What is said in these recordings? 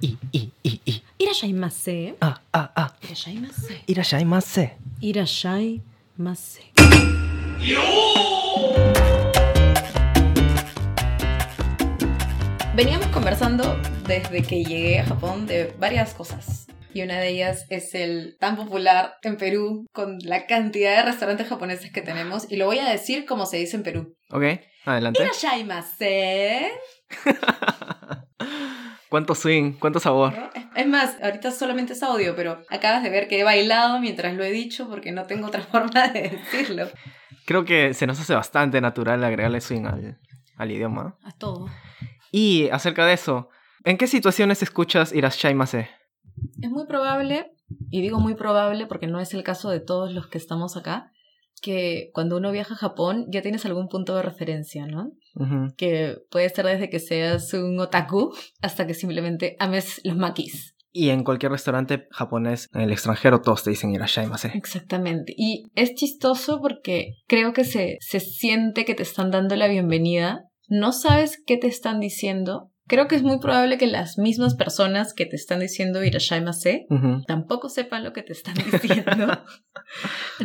いいいいいいらっしゃいませ。あああいらっしゃいませ。いらっしゃいませいらっしゃいませ。 Veníamos conversando desde que llegué a Japón de varias cosas. Y una de ellas es el tan popular en Perú con la cantidad de restaurantes japoneses que tenemos. Y lo voy a decir como se dice en Perú. Ok, adelante Irashaimase. ¿Cuánto swing? ¿Cuánto sabor? ¿no? Es- más, ahorita solamente es audio, pero acabas de ver que he bailado mientras lo he dicho porque no tengo otra forma de decirlo. Creo que se nos hace bastante natural agregarle swing al, al idioma. A todo. Y acerca de eso, ¿en qué situaciones escuchas irashaimase? Es muy probable, y digo muy probable porque no es el caso de todos los que estamos acá, que cuando uno viaja a Japón ya tienes algún punto de referencia, ¿no? Que puede ser desde que seas un otaku hasta que simplemente ames los makis. Y en cualquier restaurante japonés en el extranjero todos te dicen irashaimase. Exactamente. Y es chistoso porque creo que se, se siente que te están dando la bienvenida. No sabes qué te están diciendo. Creo que es muy probable que las mismas personas que te están diciendo irashaimase Ujú. tampoco sepan lo que te están diciendo,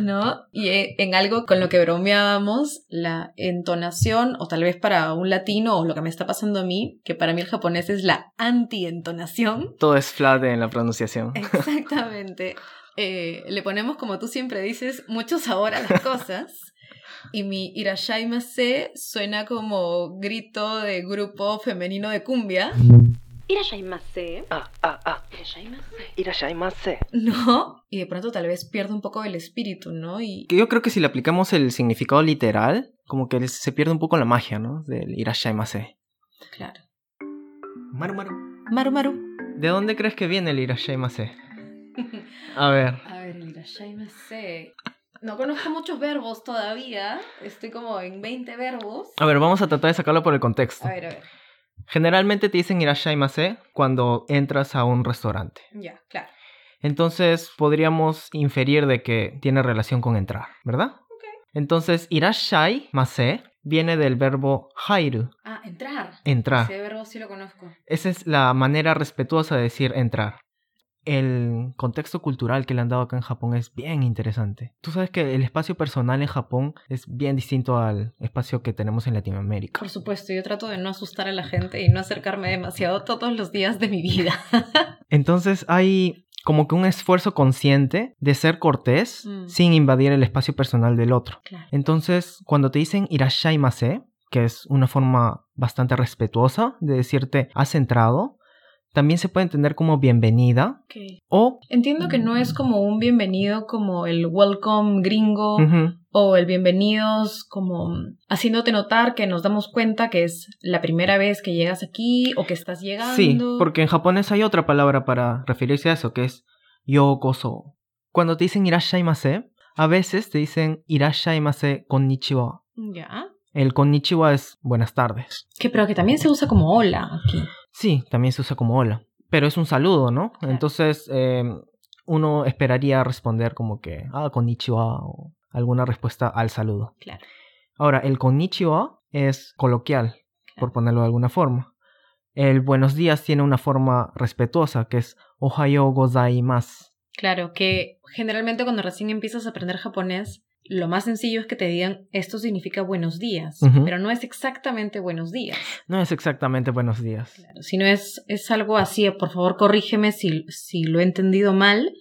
¿no? Y eh, en algo con lo que bromeábamos, la entonación, o tal vez para un latino, o lo que me está pasando a mí, que para mí el japonés es la anti-entonación. Todo es flat en la pronunciación. Exactamente. Eh, le ponemos, como tú siempre dices, mucho sabor a las cosas. Y mi irashaimase suena como grito de grupo femenino de cumbia. Irashaimase. Ah, ah, ah. Irashaimase. Irashaimase. ¿no? Y de pronto tal vez pierde un poco el espíritu, ¿no? Y Que yo creo que si le aplicamos el significado literal, como que se pierde un poco la magia, ¿no? Del irashaimase. claro. Maru maru. Maru Maru. ¿De dónde crees que viene el irashaimase? A ver. A ver, el irashaimase. No conozco muchos verbos todavía. Estoy como en 20 verbos. A ver, vamos a tratar de sacarlo por el contexto. A ver, a ver. Generalmente te dicen irashaimase cuando entras a un restaurante. Ya, claro. Entonces podríamos inferir de que tiene relación con entrar, ¿verdad? Entonces, irashaimase viene del verbo hairu, Ah, entrar. entrar. Ese verbo sí lo conozco. Esa es la manera respetuosa de decir entrar. El contexto cultural que le han dado acá en Japón es bien interesante. Tú sabes que el espacio personal en Japón es bien distinto al espacio que tenemos en Latinoamérica. Por supuesto, yo trato de no asustar a la gente y no acercarme demasiado todos los días de mi vida. Entonces hay como que un esfuerzo consciente de ser cortés Mm. sin invadir el espacio personal del otro. Claro. Entonces, cuando te dicen irashaimase, que es una forma bastante respetuosa de decirte has entrado, también se puede entender como bienvenida o Entiendo que no es como un bienvenido como el welcome gringo o el bienvenidos como haciéndote notar que nos damos cuenta que es la primera vez que llegas aquí o que estás llegando. Sí, porque en japonés hay otra palabra para referirse a eso, que es yokoso. Cuando te dicen irashaimase, a veces te dicen irashaimase konnichiwa. Ya. El konnichiwa es buenas tardes. Que pero que también se usa como hola aquí. Sí, también se usa como hola, pero es un saludo, ¿no? Claro. Entonces, eh, uno esperaría responder como que, ah, konnichiwa, o alguna respuesta al saludo. Claro. Ahora, el konnichiwa es coloquial, por ponerlo de alguna forma. El buenos días tiene una forma respetuosa, que es ohayo gozaimasu. Claro, que generalmente cuando recién empiezas a aprender japonés, lo más sencillo es que te digan esto significa buenos días, pero no es exactamente buenos días. No es exactamente buenos días. Claro, si no es, es algo así, por favor corrígeme si, si lo he entendido mal,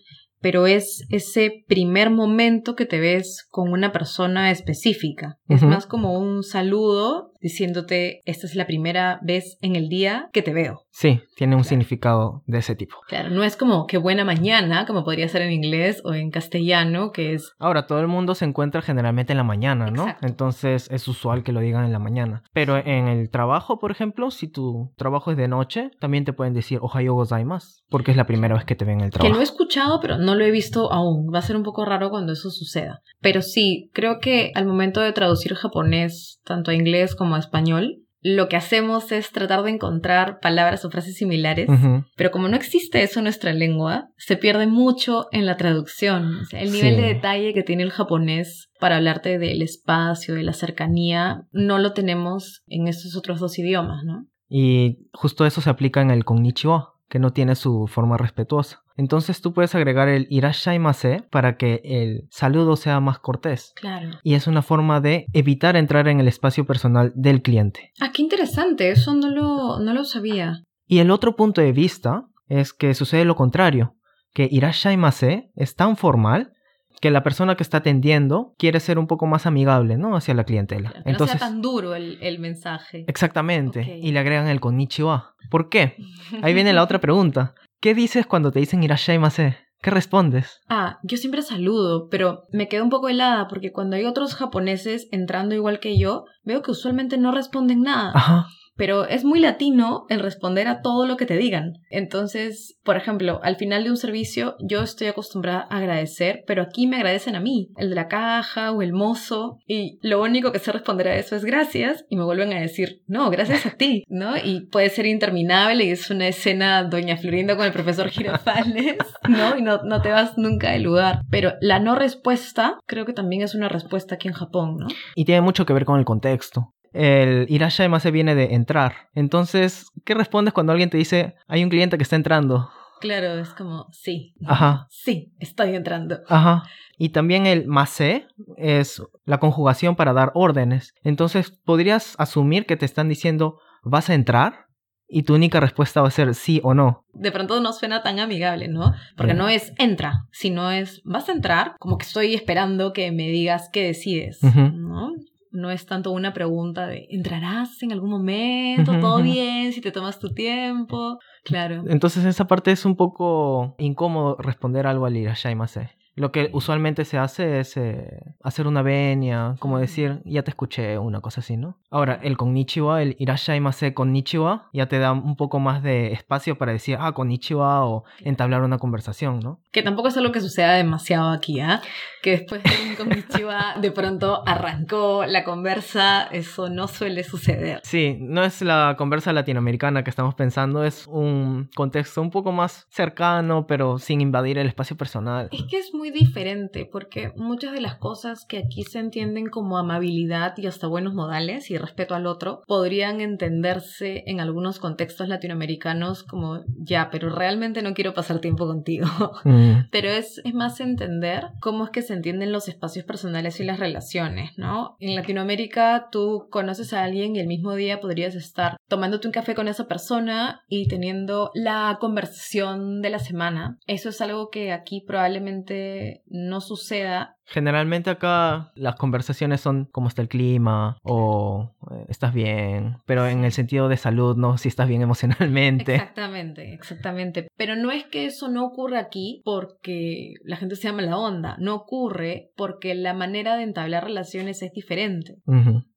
pero es ese primer momento que te ves con una persona específica. Es más como un saludo diciéndote, esta es la primera vez en el día que te veo. Sí, tiene un Claro. significado de ese tipo. Claro, no es como qué buena mañana, como podría ser en inglés o en castellano, que es Ahora, todo el mundo se encuentra generalmente en la mañana, ¿no? Exacto. Entonces es usual que lo digan en la mañana. Pero en el trabajo, por ejemplo, si tu trabajo es de noche, también te pueden decir ohayo gozaimasu, porque es la primera vez que te ven en el Que trabajo. lo he escuchado, pero no lo he visto aún. Va a ser un poco raro cuando eso suceda. Pero sí, creo que al momento de traducir japonés, tanto a inglés como a español, lo que hacemos es tratar de encontrar palabras o frases similares. Pero como no existe eso en nuestra lengua, se pierde mucho en la traducción. O sea, el nivel Sí. de detalle que tiene el japonés para hablarte del espacio, de la cercanía, no lo tenemos en estos otros dos idiomas, ¿no? Y justo eso se aplica en el konnichiwa. que no tiene su forma respetuosa. Entonces tú puedes agregar el irashaimase para que el saludo sea más cortés. Claro. Y es una forma de evitar entrar en el espacio personal del cliente. Ah, qué interesante, eso no lo, no lo sabía. Y el otro punto de vista es que sucede lo contrario, que irashaimase es tan formal que la persona que está atendiendo quiere ser un poco más amigable, ¿no? Hacia la clientela. Que no sea tan duro el, el mensaje. Exactamente. Y le agregan el konnichiwa. ¿Por qué? Ahí viene la otra pregunta. ¿Qué dices cuando te dicen irashaimase? ¿Qué respondes? Ah, yo siempre saludo, pero me quedo un poco helada porque cuando hay otros japoneses entrando igual que yo, veo que usualmente no responden nada. Ajá. Pero es muy latino el responder a todo lo que te digan. Entonces, por ejemplo, al final de un servicio yo estoy acostumbrada a agradecer, pero aquí me agradecen a mí, el de la caja o el mozo, y lo único que sé responder a eso es gracias y me vuelven a decir, no, gracias a ti, ¿no? Y puede ser interminable y es una escena Doña Florinda con el profesor Girafales, ¿no? Y no, no te vas nunca del lugar. Pero la no respuesta creo que también es una respuesta aquí en Japón, ¿no? Y tiene mucho que ver con el contexto. El irashaimase viene de entrar. Entonces, ¿qué respondes cuando alguien te dice, hay un cliente que está entrando? Claro, es como, sí. Ajá. Sí, estoy entrando. Ajá. Y también el mase es la conjugación para dar órdenes. Entonces, podrías asumir que te están diciendo, ¿vas a entrar? Y tu única respuesta va a ser sí o no. De pronto no suena tan amigable, ¿no? Porque no es entra, sino es vas a entrar, como que estoy esperando que me digas qué decides. ¿no? No es tanto una pregunta de ¿entrarás en algún momento? ¿Todo bien? Si te tomas tu tiempo. Claro. Entonces, esa parte es un poco incómodo responder algo al irashaimase. Lo que usualmente se hace es eh, hacer una venia, como decir, ya te escuché, una cosa así, ¿no? Ahora, el konnichiwa, el irashaimase konnichiwa, ya te da un poco más de espacio para decir, ah, konnichiwa, o entablar una conversación, ¿no? Que tampoco es algo que suceda demasiado aquí, ¿ah? Que después de un konnichiwa de pronto arrancó la conversa, eso no suele suceder. Sí, no es la conversa latinoamericana que estamos pensando, es un contexto un poco más cercano, pero sin invadir el espacio personal. Es que es muy diferente porque muchas de las cosas que aquí se entienden como amabilidad y hasta buenos modales y respeto al otro podrían entenderse en algunos contextos latinoamericanos como ya, pero realmente no quiero pasar tiempo contigo. Mm, Pero es, es más entender cómo es que se entienden los espacios personales y las relaciones, ¿no? En Latinoamérica tú conoces a alguien y el mismo día podrías estar tomándote un café con esa persona y teniendo la conversación de la semana. Eso es algo que aquí probablemente no suceda. Generalmente acá las conversaciones son cómo está el clima o eh, estás bien, pero en el sentido de salud, no si estás bien emocionalmente. Exactamente, exactamente. Pero no es que eso no ocurra aquí porque la gente sea mala onda. No ocurre porque la manera de entablar relaciones es diferente.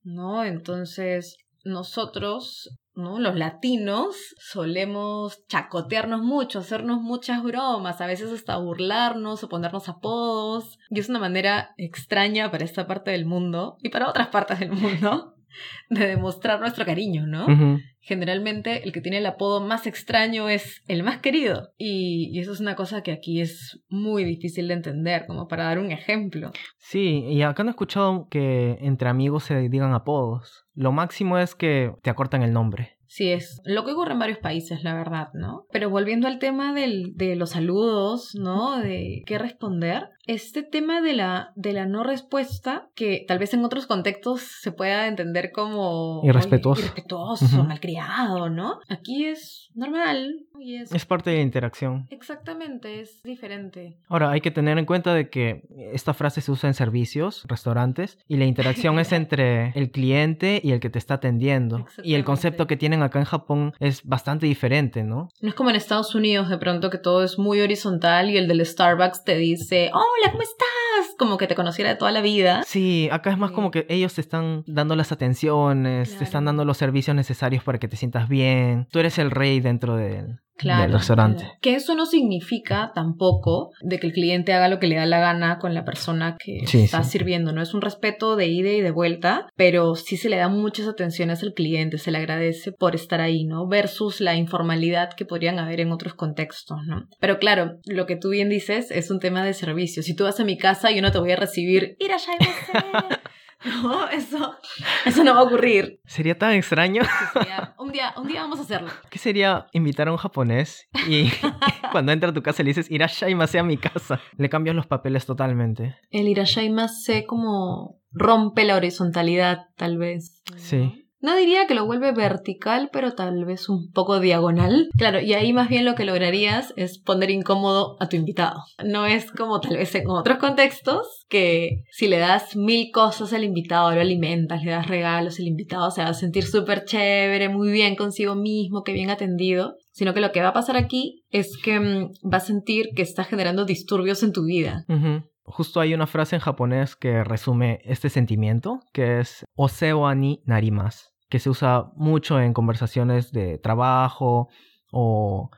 ¿no? Entonces, nosotros, ¿no? Los latinos solemos chacotearnos mucho, hacernos muchas bromas, a veces hasta burlarnos o ponernos apodos. Y es una manera extraña para esta parte del mundo y para otras partes del mundo de demostrar nuestro cariño, ¿no? Generalmente el que tiene el apodo más extraño es el más querido. Y, y eso es una cosa que aquí es muy difícil de entender, como para dar un ejemplo. Sí, y acá no he escuchado que entre amigos se digan apodos. Lo máximo es que te acortan el nombre. Sí, es lo que ocurre en varios países, la verdad, ¿no? Pero volviendo al tema del, de los saludos, ¿no? De qué responder, este tema de la, de la no respuesta, que tal vez en otros contextos se pueda entender como... Irrespetuoso. oye, irrespetuoso, Ujú. malcriado, ¿no? Aquí es normal y es... Es parte de la interacción. Exactamente, es diferente. Ahora, hay que tener en cuenta de que esta frase se usa en servicios, restaurantes, y la interacción es entre el cliente y el que te está atendiendo. Y el concepto que tienen acá en Japón es bastante diferente, ¿no? No es como en Estados Unidos de pronto que todo es muy horizontal y el del Starbucks te dice, hola, ¿cómo estás? Como que te conociera de toda la vida. Sí, acá es más Sí. como que ellos te están dando las atenciones, te están dando los servicios necesarios para que te sientas bien. Tú eres el rey dentro del, Claro, del restaurante. claro. Que eso no significa tampoco de que el cliente haga lo que le da la gana con la persona que Sí, está sí. sirviendo. No es un respeto de ida y de vuelta, pero sí se le da muchas atenciones al cliente, se le agradece por estar ahí, ¿no? Versus la informalidad que podrían haber en otros contextos, ¿no? Pero claro, lo que tú bien dices es un tema de servicio. Si tú vas a mi casa, yo no te voy a recibir, ir allá No, eso, eso no va a ocurrir. Sería tan extraño. Sería- un, día, un día vamos a hacerlo. ¿Qué sería invitar a un japonés y cuando entra a tu casa le dices, irashaimase a mi casa? Le cambias los papeles totalmente. El Irashaimase como rompe la horizontalidad, tal vez. Sí. No diría que lo vuelve vertical, pero tal vez un poco diagonal. Claro, y ahí más bien lo que lograrías es poner incómodo a tu invitado. No es como tal vez en otros contextos, que si le das mil cosas al invitado, lo alimentas, le das regalos, el invitado se va a sentir súper chévere, muy bien consigo mismo, que bien atendido. Sino que lo que va a pasar aquí es que mm, va a sentir que está generando disturbios en tu vida. Justo hay una frase en japonés que resume este sentimiento, que es Oseo ni narimas, que se usa mucho en conversaciones de trabajo o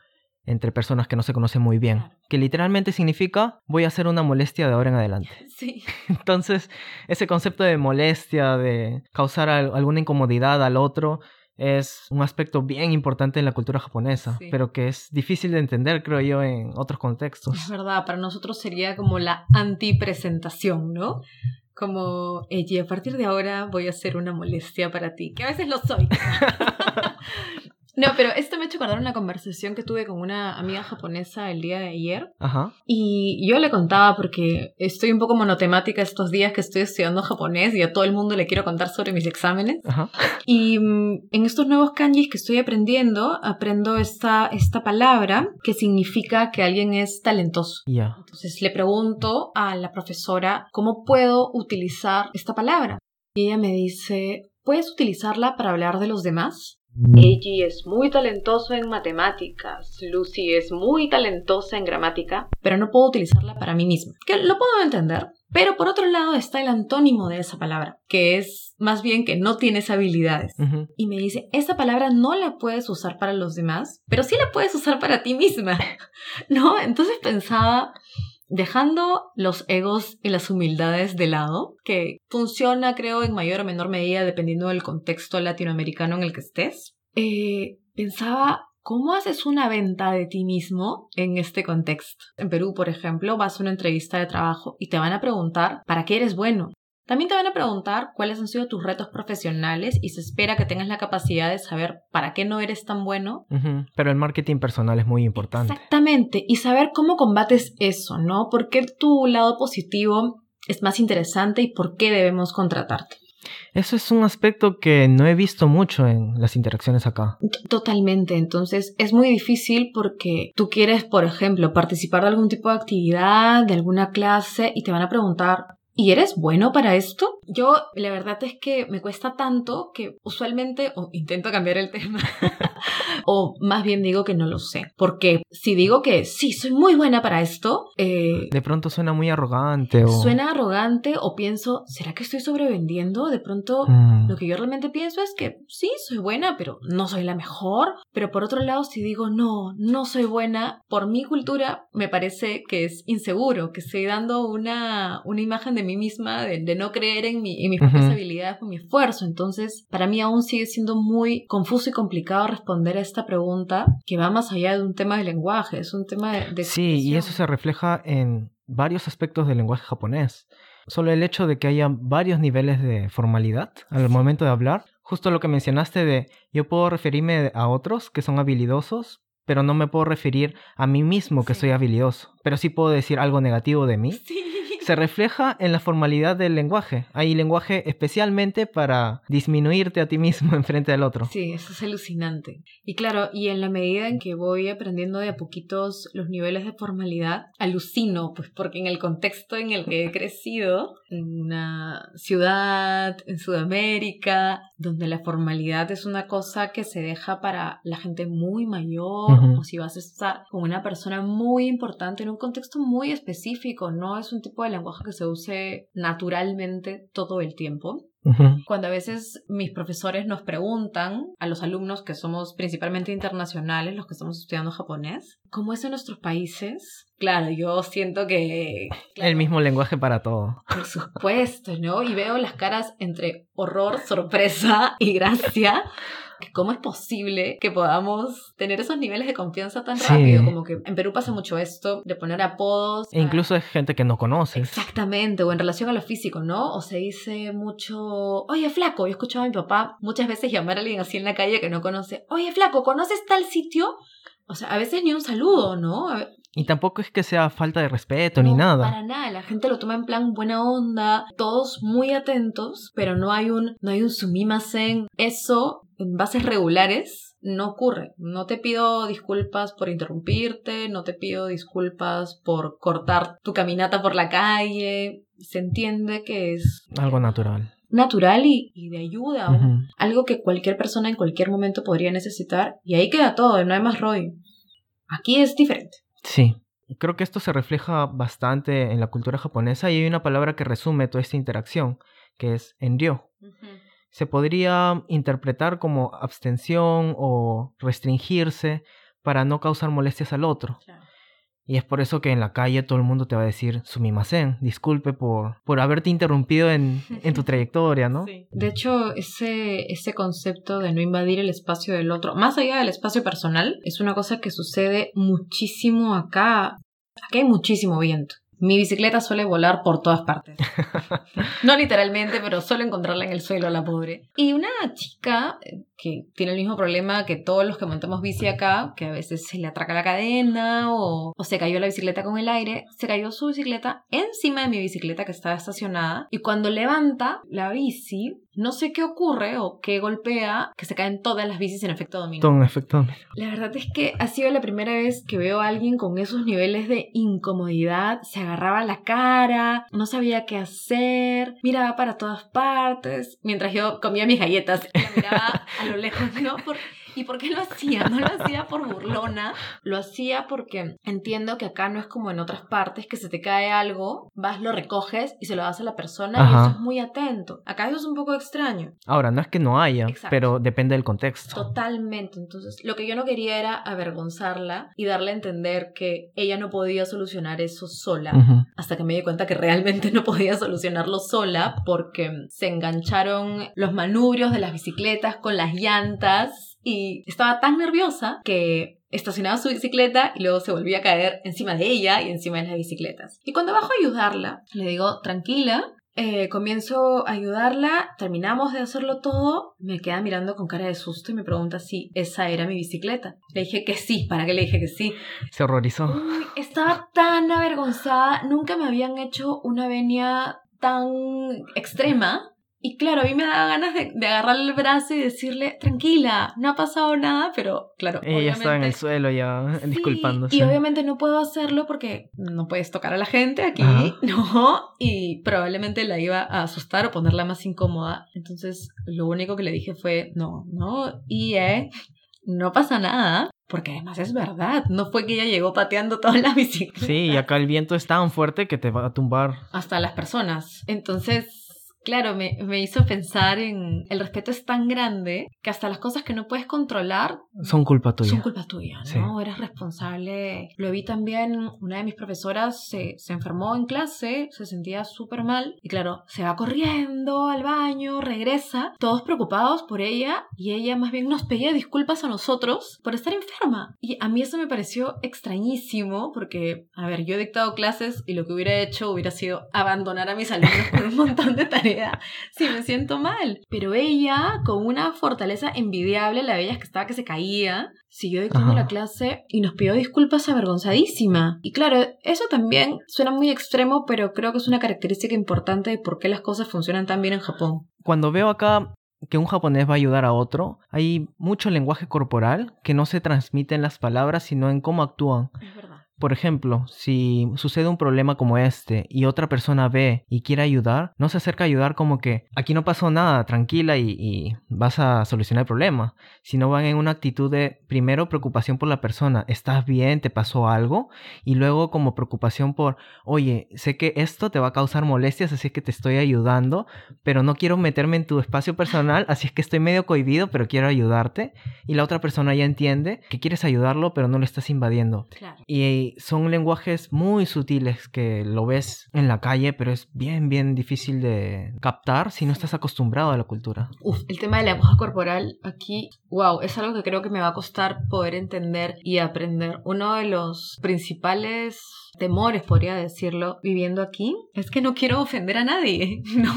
entre personas que no se conocen muy bien, Claro. que literalmente significa voy a hacer una molestia de ahora en adelante. Sí. Entonces, ese concepto de molestia, de causar al- alguna incomodidad al otro, es un aspecto bien importante en la cultura japonesa, Sí. pero que es difícil de entender, creo yo, en otros contextos. Es verdad, para nosotros sería como la antipresentación, ¿no? Como, y a partir de ahora voy a ser una molestia para ti, que a veces lo soy. No, pero esto me ha hecho acordar una conversación que tuve con una amiga japonesa el día de ayer. Ajá. Y yo le contaba porque estoy un poco monotemática estos días que estoy estudiando japonés y a todo el mundo le quiero contar sobre mis exámenes. Ajá. Y mm, en estos nuevos kanjis que estoy aprendiendo, aprendo esta, esta palabra que significa que alguien es talentoso. Ya. Entonces le pregunto a la profesora cómo puedo utilizar esta palabra. Y ella me dice, ¿puedes utilizarla para hablar de los demás? Eiji es muy talentoso en matemáticas, Lucy es muy talentosa en gramática, pero no puedo utilizarla para mí misma. Que lo puedo entender, pero por otro lado está el antónimo de esa palabra, que es más bien que no tienes habilidades. Y me dice, esta palabra no la puedes usar para los demás, pero sí la puedes usar para ti misma. ¿No? Entonces pensaba, dejando los egos y las humildades de lado, que funciona creo en mayor o menor medida dependiendo del contexto latinoamericano en el que estés, eh, pensaba... ¿Cómo haces una venta de ti mismo en este contexto? En Perú, por ejemplo, vas a una entrevista de trabajo y te van a preguntar ¿para qué eres bueno? También te van a preguntar cuáles han sido tus retos profesionales y se espera que tengas la capacidad de saber para qué no eres tan bueno. Pero el marketing personal es muy importante. Exactamente, y saber cómo combates eso, ¿no? ¿Por qué tu lado positivo es más interesante y por qué debemos contratarte? Eso es un aspecto que no he visto mucho en las interacciones acá. Totalmente, entonces es muy difícil porque tú quieres, por ejemplo, participar de algún tipo de actividad, de alguna clase y te van a preguntar, ¿y eres bueno para esto? Yo, la verdad es que me cuesta tanto que usualmente, intento cambiar el tema, o más bien digo que no lo sé, porque si digo que sí, soy muy buena para esto, eh, De pronto suena muy arrogante o... suena arrogante o pienso, ¿será que estoy sobrevendiendo? De pronto Mm. lo que yo realmente pienso es que sí, soy buena, pero no soy la mejor. Pero por otro lado, si digo no, no soy buena, por mi cultura me parece que es inseguro, que estoy dando una, una imagen de mí misma, de, de no creer en, mi, en mis propias Ujú. habilidades o mi esfuerzo. Entonces, para mí aún sigue siendo muy confuso y complicado responder a esta pregunta que va más allá de un tema de lenguaje, es un tema de... de Sí, y eso se refleja en varios aspectos del lenguaje japonés. Solo el hecho de que haya varios niveles de formalidad al momento de hablar, justo lo que mencionaste de yo puedo referirme a otros que son habilidosos, pero no me puedo referir a mí mismo que Sí. soy habilidoso, pero sí puedo decir algo negativo de mí. Sí. Se refleja en la formalidad del lenguaje. Hay lenguaje especialmente para disminuirte a ti mismo enfrente del otro. Sí, eso es alucinante. Y claro, y en la medida en que voy aprendiendo de a poquitos los niveles de formalidad, alucino, pues porque en el contexto en el que he crecido, en una ciudad, en Sudamérica, donde la formalidad es una cosa que se deja para la gente muy mayor, Ujú. o si vas a estar con una persona muy importante en un contexto muy específico, no es un tipo de lenguaje que se use naturalmente todo el tiempo. Cuando a veces mis profesores nos preguntan a los alumnos que somos principalmente internacionales, los que estamos estudiando japonés, ¿cómo es en nuestros países? Claro, yo siento que... claro, El mismo lenguaje para todo. Por supuesto, ¿no? Y veo las caras entre horror, sorpresa y gracia cómo es posible que podamos tener esos niveles de confianza tan rápido. Como que en Perú pasa mucho esto de poner apodos. E incluso es gente que no conoces. Exactamente, o en relación a lo físico, ¿no? O se dice mucho, oye, flaco. Yo he escuchado a mi papá muchas veces llamar a alguien así en la calle que no conoce, oye, flaco, ¿conoces tal sitio? O sea, a veces ni un saludo, ¿no? Y tampoco es que sea falta de respeto ni nada. Para nada, la gente lo toma en plan buena onda, todos muy atentos, pero no hay un, no hay un sumimasen. Eso, en bases regulares, no ocurre. No te pido disculpas por interrumpirte, no te pido disculpas por cortar tu caminata por la calle. Se entiende que es algo natural. Natural y, de ayuda, algo que cualquier persona en cualquier momento podría necesitar. Y ahí queda todo, no hay más rollo. Aquí es diferente. Sí. Creo que esto se refleja bastante en la cultura japonesa y hay una palabra que resume toda esta interacción, que es enryo. Se podría interpretar como abstención o restringirse para no causar molestias al otro. Y es por eso que en la calle todo el mundo te va a decir sumimasen, disculpe por, por haberte interrumpido en, en tu trayectoria, ¿no? Sí. De hecho, ese, ese concepto de no invadir el espacio del otro, más allá del espacio personal, es una cosa que sucede muchísimo acá. Acá hay muchísimo viento. Mi bicicleta suele volar por todas partes. no literalmente, pero suelo encontrarla en el suelo, la pobre. Y una chica que tiene el mismo problema que todos los que montamos bici acá, que a veces se le atraca la cadena o, o se cayó la bicicleta con el aire, se cayó su bicicleta encima de mi bicicleta que estaba estacionada y cuando levanta la bici, no sé qué ocurre o qué golpea, que se caen todas las bicis en efecto dominó. Todo en efecto dominó. La verdad es que ha sido la primera vez que veo a alguien con esos niveles de incomodidad. Se agarraba la cara, no sabía qué hacer, miraba para todas partes, mientras yo comía mis galletas miraba a lo lejos, ¿no? ¿Y por qué lo hacía? No lo hacía por burlona, lo hacía porque entiendo que acá no es como en otras partes que se te cae algo, vas, lo recoges y se lo das a la persona y eso es muy atento. Acá eso es un poco extraño. Ahora, no es que no haya, pero depende del contexto. Totalmente. Entonces, lo que yo no quería era avergonzarla y darle a entender que ella no podía solucionar eso sola, hasta que me di cuenta que realmente no podía solucionarlo sola porque se engancharon los manubrios de las bicicletas con las llantas y estaba tan nerviosa que estacionaba su bicicleta y luego se volvía a caer encima de ella y encima de las bicicletas. Y cuando bajo a ayudarla, le digo, tranquila, eh, comienzo a ayudarla, terminamos de hacerlo todo, me queda mirando con cara de susto y me pregunta si esa era mi bicicleta. Le dije que sí, ¿para qué le dije que sí? Se horrorizó. estaba tan avergonzada, nunca me habían hecho una venia tan extrema y claro, a mí me da ganas de, de agarrarle el brazo y decirle, tranquila, no ha pasado nada, pero claro. Ella estaba en el suelo ya disculpándose. Y obviamente no puedo hacerlo porque no puedes tocar a la gente aquí, ¿no? Y probablemente la iba a asustar o ponerla más incómoda. Entonces, lo único que le dije fue, no, no, y eh, no pasa nada. Porque además es verdad, no fue que ella llegó pateando todas las bicicletas. Sí, y acá el viento es tan fuerte que te va a tumbar. Hasta las personas. Entonces, Claro, me, me, hizo pensar en el respeto es tan grande que hasta las cosas que no puedes controlar son culpa tuya. Son culpa tuya, ¿no? Eres responsable. Lo vi también, una de mis profesoras se, se enfermó en clase, se sentía súper mal y claro, se va corriendo al baño, regresa, todos preocupados por ella y ella más bien nos pedía disculpas a nosotros por estar enferma. Y a mí eso me pareció extrañísimo porque, a ver, yo he dictado clases y lo que hubiera hecho hubiera sido abandonar a mis alumnos con un montón de tareas si me siento mal. Pero ella, con una fortaleza envidiable, la veía que estaba que se caía, siguió dictando la clase y nos pidió disculpas avergonzadísima. Y claro, eso también suena muy extremo, pero creo que es una característica importante de por qué las cosas funcionan tan bien en Japón. Cuando veo acá que un japonés va a ayudar a otro, hay mucho lenguaje corporal que no se transmite en las palabras, sino en cómo actúan. Por ejemplo, si sucede un problema como este y otra persona ve y quiere ayudar, no se acerca a ayudar como que aquí no pasó nada, tranquila y, vas a solucionar el problema, sino van en una actitud de primero preocupación por la persona, ¿estás bien? ¿Te pasó algo? Y luego como preocupación por, oye, sé que esto te va a causar molestias, así que te estoy ayudando, pero no quiero meterme en tu espacio personal, así es que estoy medio cohibido, pero quiero ayudarte. Y la otra persona ya entiende que quieres ayudarlo, pero no lo estás invadiendo. Claro. Y Son lenguajes muy sutiles que lo ves en la calle, pero es bien, bien difícil de captar si no estás acostumbrado a la cultura. Uf, el tema de la lenguaje corporal aquí, wow, es algo que creo que me va a costar poder entender y aprender. Uno de los principales temores, podría decirlo, viviendo aquí, es que no quiero ofender a nadie, ¿no?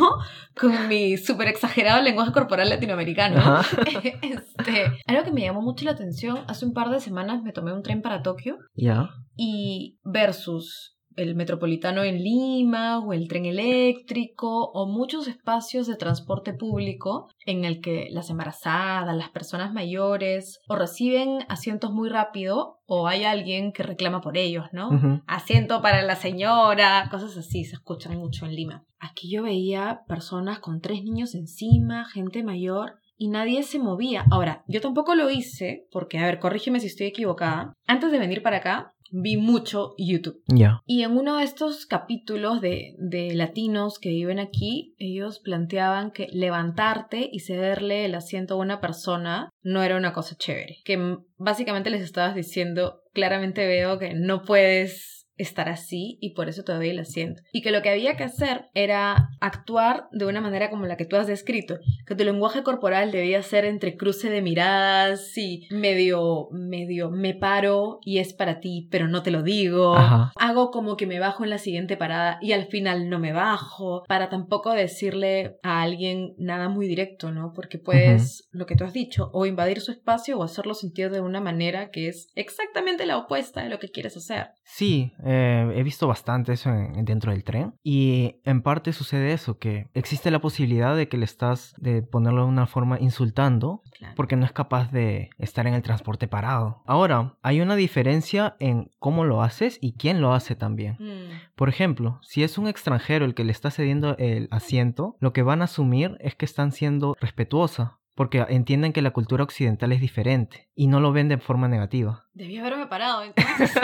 Con mi súper exagerado lenguaje corporal latinoamericano. este, algo que me llamó mucho la atención, hace un par de semanas me tomé un tren para Tokio. Ya. Y versus el metropolitano en Lima o el tren eléctrico o muchos espacios de transporte público en el que las embarazadas, las personas mayores o reciben asientos muy rápido o hay alguien que reclama por ellos, ¿no? Asiento para la señora, cosas así se escuchan mucho en Lima. Aquí yo veía personas con tres niños encima, gente mayor y nadie se movía. Ahora, yo tampoco lo hice porque, a ver, corrígeme si estoy equivocada. Antes de venir para acá, vi mucho YouTube. Ya. Y en uno de estos capítulos de, de, latinos que viven aquí, ellos planteaban que levantarte y cederle el asiento a una persona no era una cosa chévere. Que básicamente les estabas diciendo, claramente veo que no puedes estar así y por eso todavía el asiento. Y que lo que había que hacer era actuar de una manera como la que tú has descrito, que tu lenguaje corporal debía ser entre cruce de miradas y medio, medio, me paro y es para ti, pero no te lo digo. Hago como que me bajo en la siguiente parada y al final no me bajo, para tampoco decirle a alguien nada muy directo, ¿no? Porque puedes, lo que tú has dicho, o invadir su espacio o hacerlo sentir de una manera que es exactamente la opuesta de lo que quieres hacer. Sí, eh, he visto bastante eso dentro del tren y en parte sucede eso, que existe la posibilidad de que le estás, de ponerlo de una forma insultando, porque no es capaz de estar en el transporte parado. Ahora, hay una diferencia en cómo lo haces y quién lo hace también. Mm. Por ejemplo, si es un extranjero el que le está cediendo el asiento, lo que van a asumir es que están siendo respetuosa, porque entienden que la cultura occidental es diferente y no lo ven de forma negativa. Debí haberme parado entonces.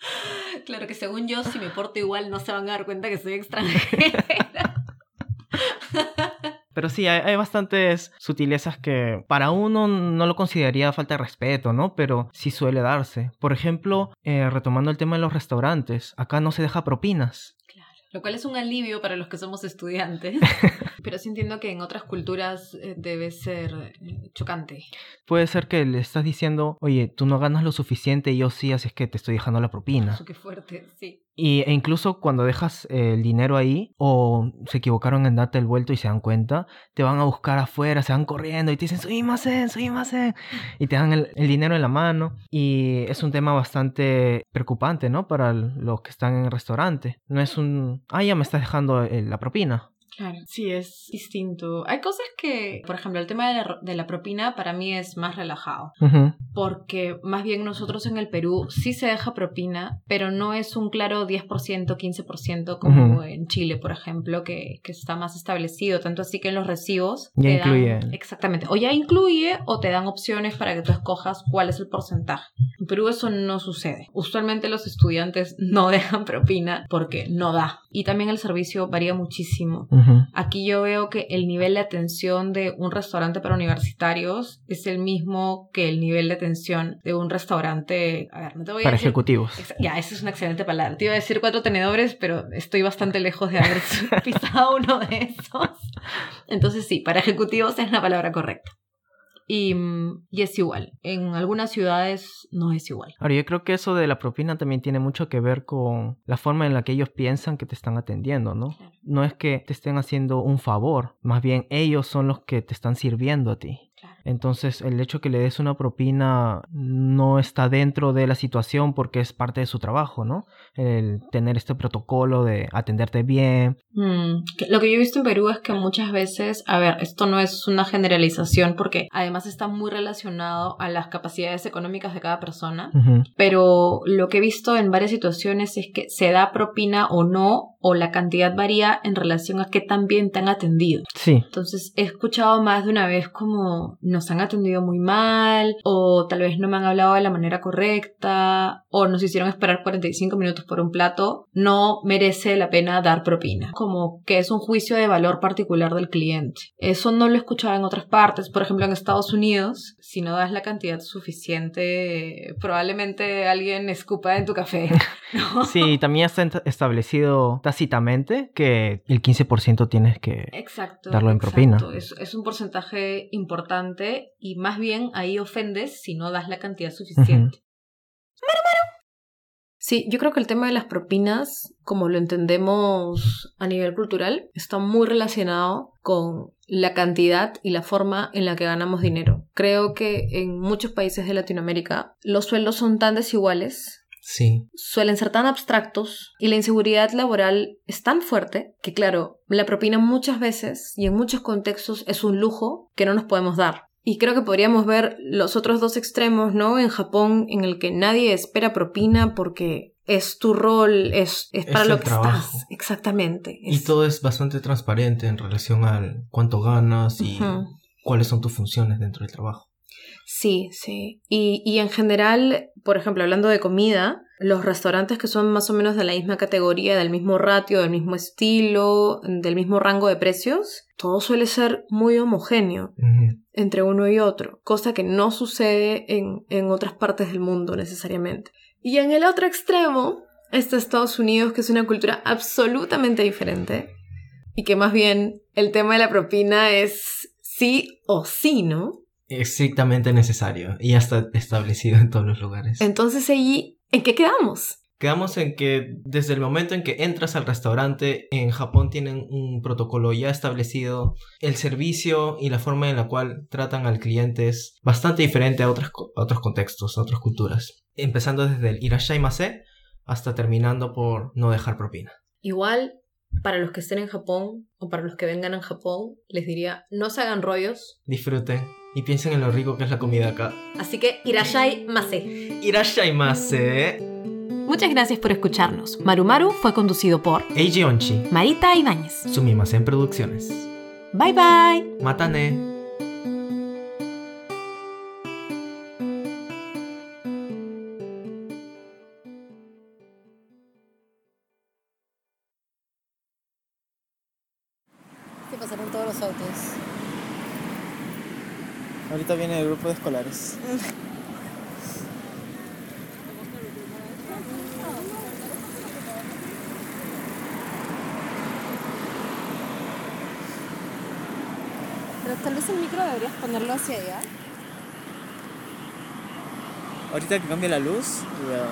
claro que según yo, si me porto igual, no se van a dar cuenta que soy extranjera. Pero sí, hay, bastantes sutilezas que para uno no lo consideraría falta de respeto, ¿no? Pero sí suele darse. Por ejemplo, eh, retomando el tema de los restaurantes, acá no se deja propinas. Lo cual es un alivio para los que somos estudiantes. Pero sí entiendo que en otras culturas eh, debe ser eh, chocante. Puede ser que le estás diciendo, oye, tú no ganas lo suficiente y yo sí, así es que te estoy dejando la propina. Eso qué fuerte, sí. Y, e incluso cuando dejas el dinero ahí o se equivocaron en darte el vuelto y se dan cuenta, te van a buscar afuera, se van corriendo y te dicen, soy más Y te dan el, el, dinero en la mano. Y es un tema bastante preocupante, ¿no? Para los que están en el restaurante. No es un, ah, ya me estás dejando eh, la propina. Claro, sí, es distinto. Hay cosas que, por ejemplo, el tema de la, propina para mí es más relajado. Porque más bien nosotros en el Perú sí se deja propina, pero no es un claro 10%, 15% como en Chile, por ejemplo, que, que, está más establecido. Tanto así que en los recibos. Ya incluye. exactamente. O ya incluye o te dan opciones para que tú escojas cuál es el porcentaje. En Perú eso no sucede. Usualmente los estudiantes no dejan propina porque no da. Y también el servicio varía muchísimo. Aquí yo veo que el nivel de atención de un restaurante para universitarios es el mismo que el nivel de atención de un restaurante. A ver, no te voy para decir, ejecutivos. Ya, esa es una excelente palabra. Te iba a decir cuatro tenedores, pero estoy bastante lejos de haber pisado uno de esos. Entonces sí, para ejecutivos es la palabra correcta. Y, y, es igual. En algunas ciudades no es igual. Ahora, yo creo que eso de la propina también tiene mucho que ver con la forma en la que ellos piensan que te están atendiendo, ¿no? No es que te estén haciendo un favor, más bien ellos son los que te están sirviendo a ti. Entonces el hecho que le des una propina no está dentro de la situación porque es parte de su trabajo, ¿no? El tener este protocolo de atenderte bien. Mm, lo que yo he visto en Perú es que muchas veces, a ver, esto no es una generalización porque además está muy relacionado a las capacidades económicas de cada persona, pero lo que he visto en varias situaciones es que se da propina o no o la cantidad varía en relación a qué tan bien te han atendido. Sí. Entonces he escuchado más de una vez como nos han atendido muy mal o tal vez no me han hablado de la manera correcta o nos hicieron esperar 45 minutos por un plato, no merece la pena dar propina. Como que es un juicio de valor particular del cliente. Eso no lo he escuchado en otras partes. Por ejemplo, en Estados Unidos, si no das la cantidad suficiente, probablemente alguien escupa en tu café. Sí, también está establecido tácitamente que el 15% tienes que darlo en propina. Es, es, un porcentaje importante y más bien ahí ofendes si no das la cantidad suficiente. Sí, yo creo que el tema de las propinas, como lo entendemos a nivel cultural, está muy relacionado con la cantidad y la forma en la que ganamos dinero. Creo que en muchos países de Latinoamérica los sueldos son tan desiguales Sí. Suelen ser tan abstractos y la inseguridad laboral es tan fuerte que, claro, la propina muchas veces y en muchos contextos es un lujo que no nos podemos dar. Y creo que podríamos ver los otros dos extremos, ¿no? En Japón, en el que nadie espera propina porque es tu rol, es, es para lo que estás. Exactamente. Y todo es bastante transparente en relación al cuánto ganas y cuáles son tus funciones dentro del trabajo. Sí, sí. Y, y en general, por ejemplo, hablando de comida, los restaurantes que son más o menos de la misma categoría, del mismo ratio, del mismo estilo, del mismo rango de precios, todo suele ser muy homogéneo entre uno y otro, cosa que no sucede en, en otras partes del mundo necesariamente. Y en el otro extremo está Estados Unidos, que es una cultura absolutamente diferente y que más bien el tema de la propina es sí o sí, ¿no? Estrictamente necesario y ya está establecido en todos los lugares. Entonces allí, ¿en qué quedamos? Quedamos en que desde el momento en que entras al restaurante, en Japón tienen un protocolo ya establecido. El servicio y la forma en la cual tratan al cliente es bastante diferente a, otros, otros contextos, a otras culturas. Empezando desde el irashaimase hasta terminando por no dejar propina. Igual, para los que estén en Japón o para los que vengan a Japón, les diría, no se hagan rollos. Disfruten y piensen en lo rico que es la comida acá. Así que irashai mase. Irashai mase. Muchas gracias por escucharnos. Marumaru fue conducido por Eiji Onchi, Marita Ibáñez, Sumimasen Producciones. Bye bye. Matane. ¿Qué pasaron todos los autos? Ahorita viene el grupo de escolares. Pero tal vez el micro deberías ponerlo hacia allá. Ahorita que cambie la luz, está.